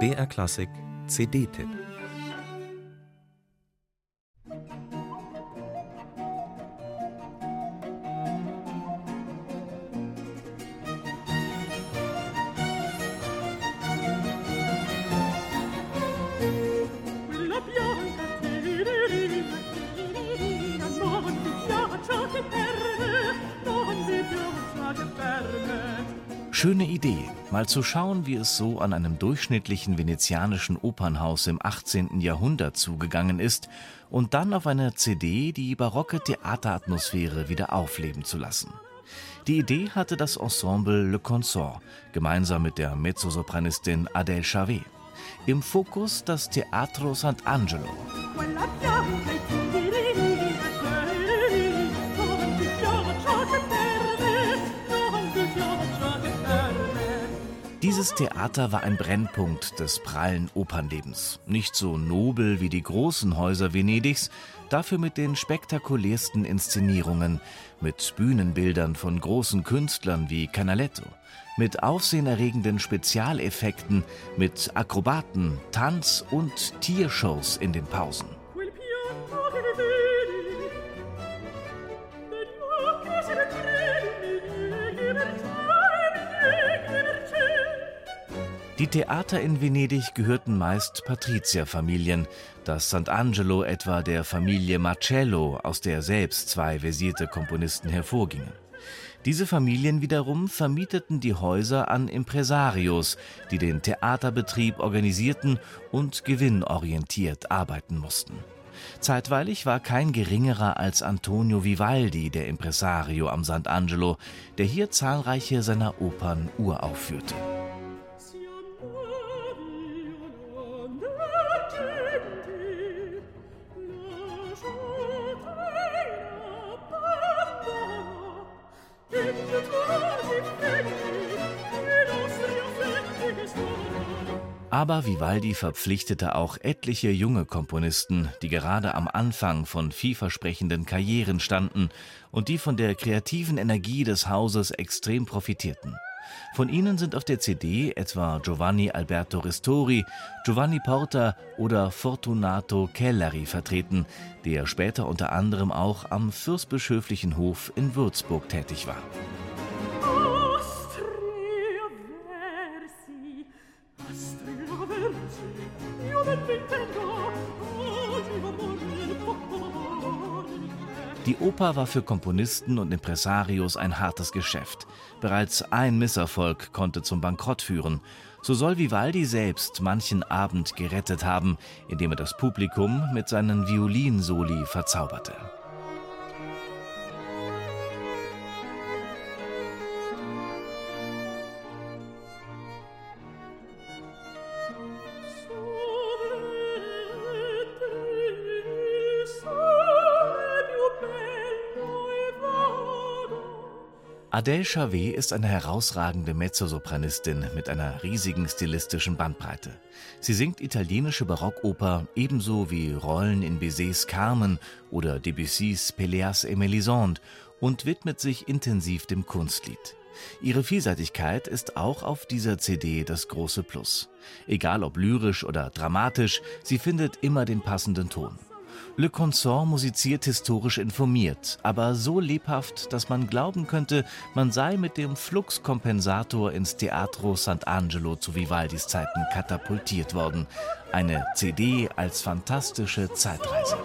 BR Klassik CD-Tipp Schöne Idee, mal zu schauen, wie es so an einem durchschnittlichen venezianischen Opernhaus im 18. Jahrhundert zugegangen ist und dann auf einer CD die barocke Theateratmosphäre wieder aufleben zu lassen. Die Idee hatte das Ensemble Le Consort, gemeinsam mit der Mezzosopranistin Adèle Chavet. Im Fokus das Teatro Sant'Angelo. Dieses Theater war ein Brennpunkt des prallen Opernlebens. Nicht so nobel wie die großen Häuser Venedigs, dafür mit den spektakulärsten Inszenierungen, mit Bühnenbildern von großen Künstlern wie Canaletto, mit aufsehenerregenden Spezialeffekten, mit Akrobaten, Tanz- und Tiershows in den Pausen. Die Theater in Venedig gehörten meist Patrizierfamilien, das Sant'Angelo etwa der Familie Marcello, aus der selbst zwei versierte Komponisten hervorgingen. Diese Familien wiederum vermieteten die Häuser an Impresarios, die den Theaterbetrieb organisierten und gewinnorientiert arbeiten mussten. Zeitweilig war kein geringerer als Antonio Vivaldi der Impresario am Sant'Angelo, der hier zahlreiche seiner Opern uraufführte. Aber Vivaldi verpflichtete auch etliche junge Komponisten, die gerade am Anfang von vielversprechenden Karrieren standen und die von der kreativen Energie des Hauses extrem profitierten. Von ihnen sind auf der CD etwa Giovanni Alberto Ristori, Giovanni Porta oder Fortunato Kellari vertreten, der später unter anderem auch am fürstbischöflichen Hof in Würzburg tätig war. Die Oper war für Komponisten und Impresarios ein hartes Geschäft. Bereits ein Misserfolg konnte zum Bankrott führen. So soll Vivaldi selbst manchen Abend gerettet haben, indem er das Publikum mit seinen Violinsoli verzauberte. Adèle Chavet ist eine herausragende Mezzosopranistin mit einer riesigen stilistischen Bandbreite. Sie singt italienische Barockoper ebenso wie Rollen in Bizets Carmen oder Debussys Péléas et Mélisande und widmet sich intensiv dem Kunstlied. Ihre Vielseitigkeit ist auch auf dieser CD das große Plus. Egal ob lyrisch oder dramatisch, sie findet immer den passenden Ton. Le Consort musiziert historisch informiert, aber so lebhaft, dass man glauben könnte, man sei mit dem Fluxkompensator ins Teatro Sant'Angelo zu Vivaldis Zeiten katapultiert worden. Eine CD als fantastische Zeitreise.